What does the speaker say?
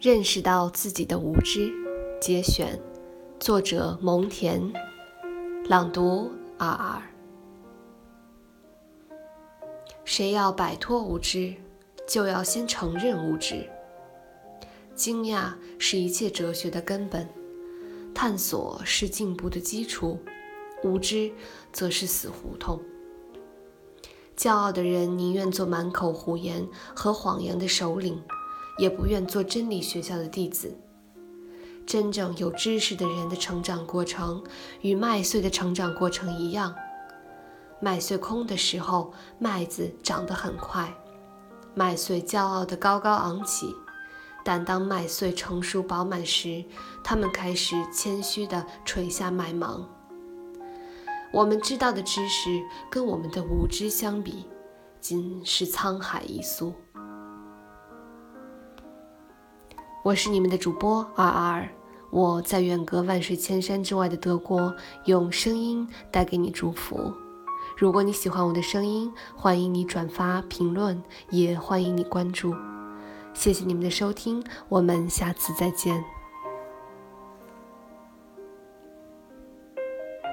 认识到自己的无知，节选，作者蒙恬，朗读二二。谁要摆脱无知，就要先承认无知。惊讶是一切哲学的根本，探索是进步的基础，无知则是死胡同。骄傲的人宁愿做满口胡言和谎言的首领。也不愿做真理学校的弟子。真正有知识的人的成长过程与麦穗的成长过程一样。麦穗空的时候，麦子长得很快，麦穗骄傲地高高昂起；但当麦穗成熟饱满时，它们开始谦虚地垂下麦芒。我们知道的知识跟我们的无知相比，仅是沧海一粟。我是你们的主播二二，我在远隔万水千山之外的德国，用声音带给你祝福。如果你喜欢我的声音，欢迎你转发、评论，也欢迎你关注。谢谢你们的收听，我们下次再见。